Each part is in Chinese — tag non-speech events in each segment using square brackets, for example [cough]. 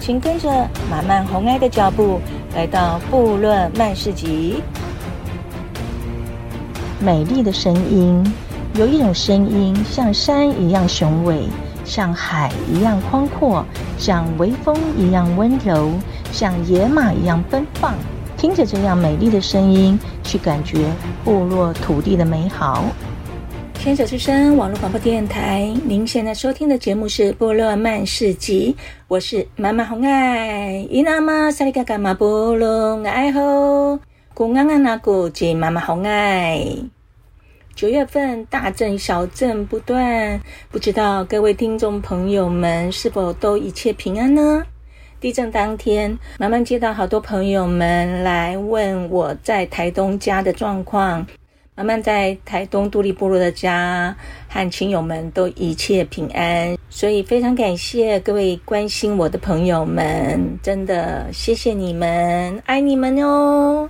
请跟着马曼红爱的脚步，来到部落曼市集。美丽的声音，有一种声音像山一样雄伟，像海一样宽阔，像微风一样温柔，像野马一样奔放。听着这样美丽的声音，去感觉部落土地的美好。牵手之声网络广播电台，您现在收听的节目是《部落曼市集》，我是妈妈红爱。伊那玛萨里嘎嘎玛部落爱吼，古安安那古吉妈妈红爱。九月份大震小震不断，不知道各位听众朋友们是否都一切平安呢？地震当天，马漫接到好多朋友们来问我在台东家的状况。马漫在台东独立部落的家和亲友们都一切平安，所以非常感谢各位关心我的朋友们，真的谢谢你们，爱你们哟。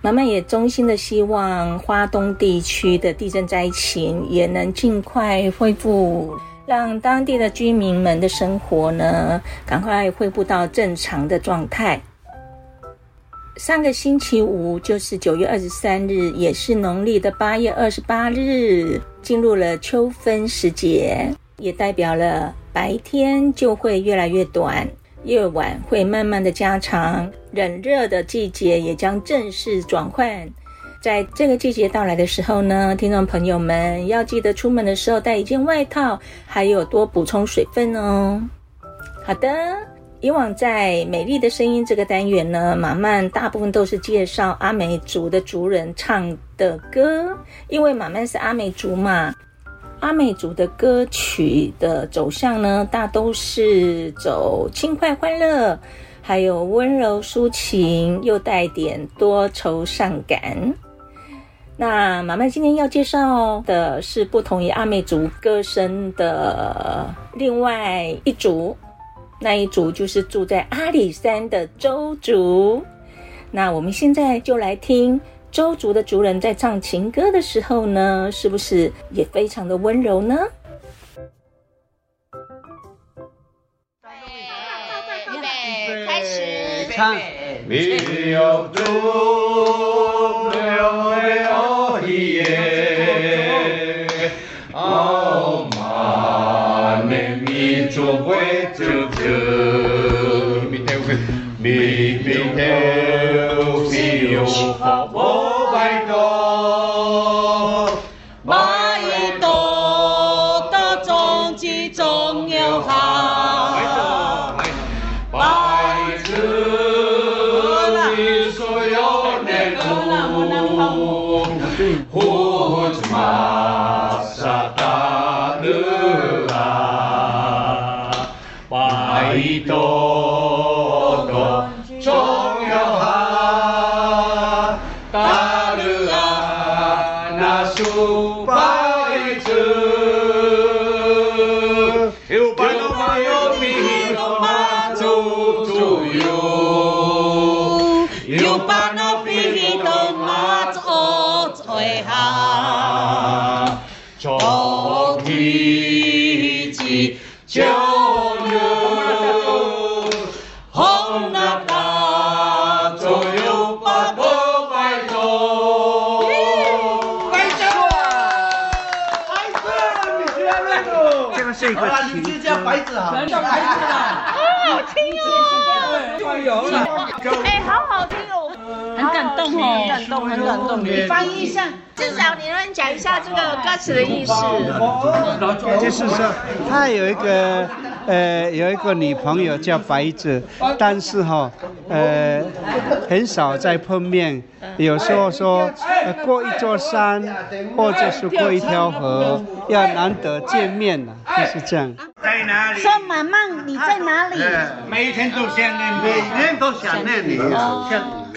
妈妈也衷心的希望花东地区的地震灾情也能尽快恢复。让当地的居民们的生活呢，赶快恢复到正常的状态。上个星期五就是九月二十三日，也是农历的八月二十八日，进入了秋分时节，也代表了白天就会越来越短，夜晚会慢慢的加长，冷热的季节也将正式转换。在这个季节到来的时候呢，听众朋友们要记得出门的时候带一件外套，还有多补充水分哦。好的，以往在美丽的声音这个单元呢，马漫大部分都是介绍阿美族的族人唱的歌，因为马漫是阿美族嘛。阿美族的歌曲的走向呢，大都是走轻快欢乐，还有温柔抒情，又带点多愁善感。那马漫今天要介绍的是不同于阿美族歌声的另外一组，那一族就是住在阿里山的周族。那我们现在就来听周族的族人在唱情歌的时候呢，是不是也非常的温柔呢？预备，开始，唱。way to do. Meu, meu Deus, se eu for, 伊都的中央塔，塔尔纳苏白日，伊巴诺巴伊托马祖祖尤，伊巴诺巴伊托马奥奥哈，中央地区。白子好，叫白子啊！好听哦，加油了！哎，好好听哦，很感动哦，很感动，很感动。你翻译一下，至少你能讲一下这个歌词的意思。就是说，它有一个呃，有一个女朋友叫白子，但是哈，呃，很少再碰面。有时候说，呃，过一座山，或者是过一条河，要难得见面了，就是这样。在哪里？说妈妈，你在哪里？每一天都想念你，每天都想念你。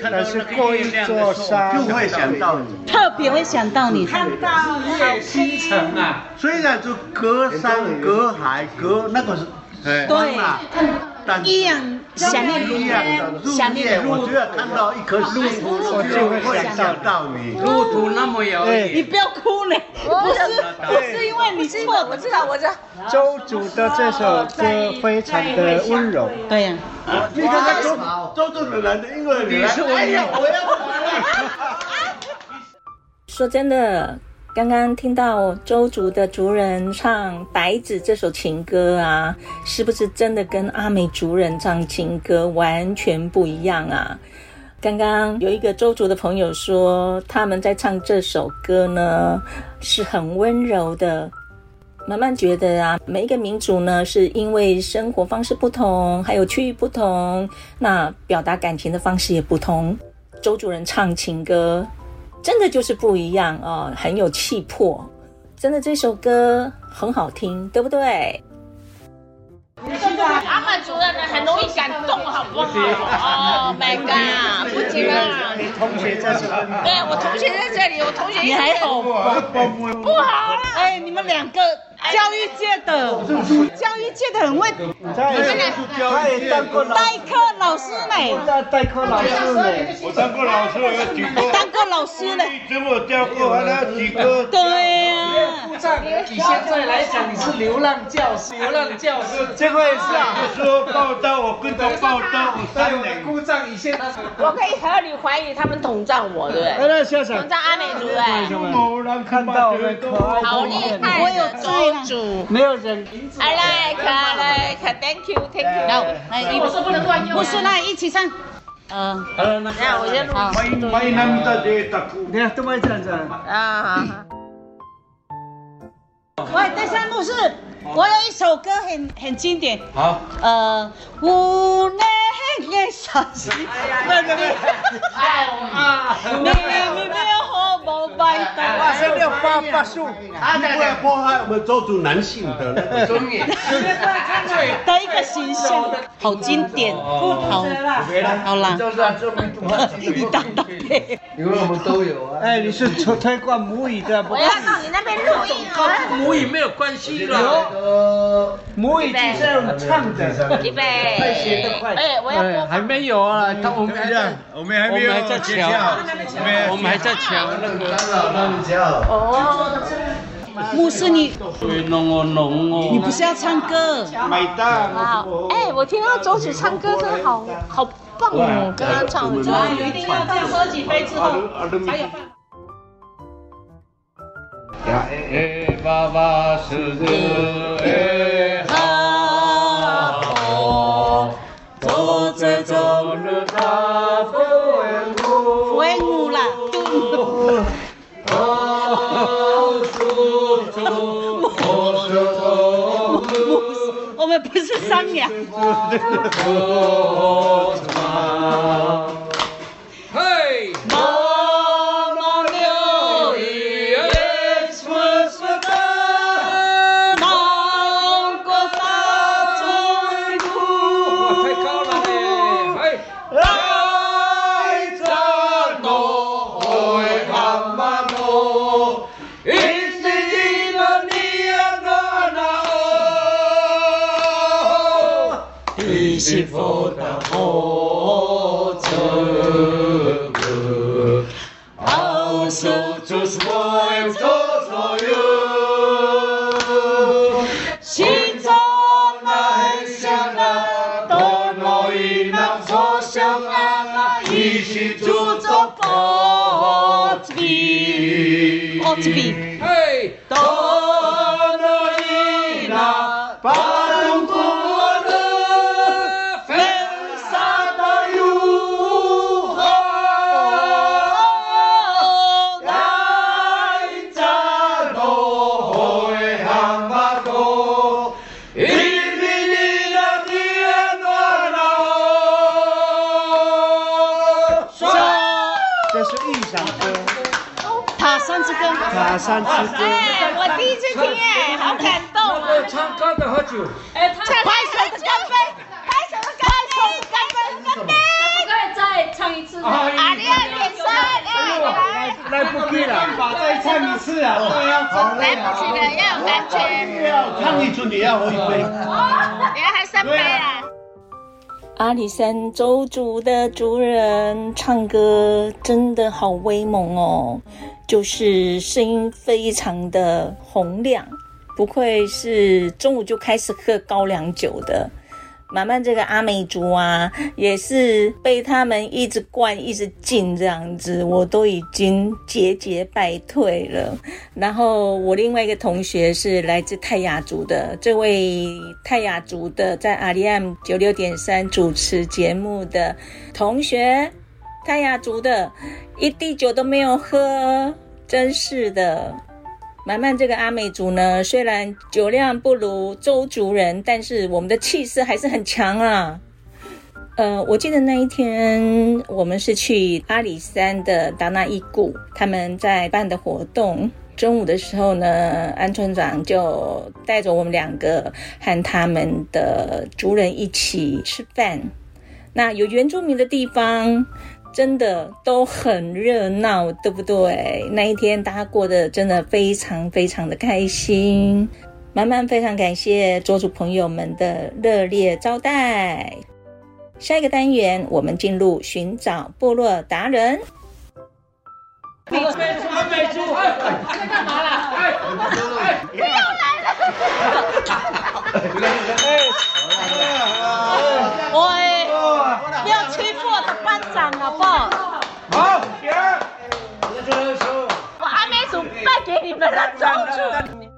但是过一座山就会想到你，特别会想到你。看到月星辰啊，虽然就隔山隔海隔那个是，对，但一样想念你，想念。我就要看到一棵树，我就会想到你。路途那么遥远，你不要哭了，不是，不是因为你错，我知道，我知道。周主的这首歌非常的温柔。对呀。你看看周周主的来的，因为你是我要我要。说真的。刚刚听到周族的族人唱《白子》这首情歌啊，是不是真的跟阿美族人唱情歌完全不一样啊？刚刚有一个周族的朋友说，他们在唱这首歌呢，是很温柔的。慢慢觉得啊，每一个民族呢，是因为生活方式不同，还有区域不同，那表达感情的方式也不同。周族人唱情歌。真的就是不一样哦，很有气魄。真的这首歌很好听，对不对？阿曼族人呢，很容易感动，好不好？哦，[laughs] My God，不行啊！你同学在这里。对，我同学在这里，我同学。你还好吧？不好了。哎，你们两个。教育界的，教育界的很会，他也当过代课老师呢，代课老师呢，我当过老师，我要举报。当过老师呢，这么教过还有几个？对呀。部长，以现在来讲，你是流浪教师，流浪教师。这个也是啊。说报道，我跟着报道，我三年。部长，以现在。我可以合理怀疑他们统战我，对不对？统战阿美族哎。某人看到。好厉害，我有追。没有人。I like, I like, thank you, thank you。好，来，我说不能乱用。不是，来一起唱。嗯。好了，那我先录。欢迎欢迎他们在这里打鼓。你看，都会这样子。啊。喂，第三幕是，我有一首歌很很经典。好。呃，无奈的伤心。对对对。啊。你你 [laughs] 没有好宝贝。哇，这六八八破坏我们男性的那个尊严。的一个形象，好经典。好。好啦。一档档的。因为我们都有啊。哎，你是推推广母语的。我要到你那边录音啊。母语没有关系了。有。母语就是用唱的。预备。哎，我要。还没有啊，我们还在，我们还没有。我们还在抢。我们还在抢那个。哦。牧师，你。你不是要唱歌？买单。好。哎，我听到周子唱歌真的好好棒哦，跟他唱的。一定要这样喝几杯之后才有饭。哎，爸爸是哎，不是三年。一心佛大好真格，阿修就是我要找的哟。心中那想的多容易，那做起来呢一时就做不到。做到。支歌。卡三支歌。哎，我第一次听哎，好感动啊！唱歌的喝酒。哎，唱拍手的干杯，拍手的干杯，干杯，干杯！可不可以再唱一次？阿里亚点三，来来，来不及了，再唱一次啊！对呀，来不及了，要有感觉。唱一次你要喝一杯。你要还三杯啊？阿里山周族的族人唱歌真的好威猛哦，就是声音非常的洪亮，不愧是中午就开始喝高粱酒的。慢慢这个阿美族啊，也是被他们一直灌、一直敬这样子，我都已经节节败退了。然后我另外一个同学是来自泰雅族的，这位泰雅族的在阿里 M 九六点三主持节目的同学，泰雅族的一滴酒都没有喝，真是的。慢慢这个阿美族呢，虽然酒量不如周族人，但是我们的气势还是很强啊。呃，我记得那一天我们是去阿里山的达纳伊谷，他们在办的活动。中午的时候呢，安村长就带着我们两个和他们的族人一起吃饭。那有原住民的地方。真的都很热闹，对不对？那一天大家过得真的非常非常的开心，满满非常感谢桌主朋友们的热烈招待。下一个单元，我们进入寻找部落达人。美猪，美猪，在干嘛啦？又来了！喂，不要欺负我的班长好不好？好，停！我还没准备给你们的装束。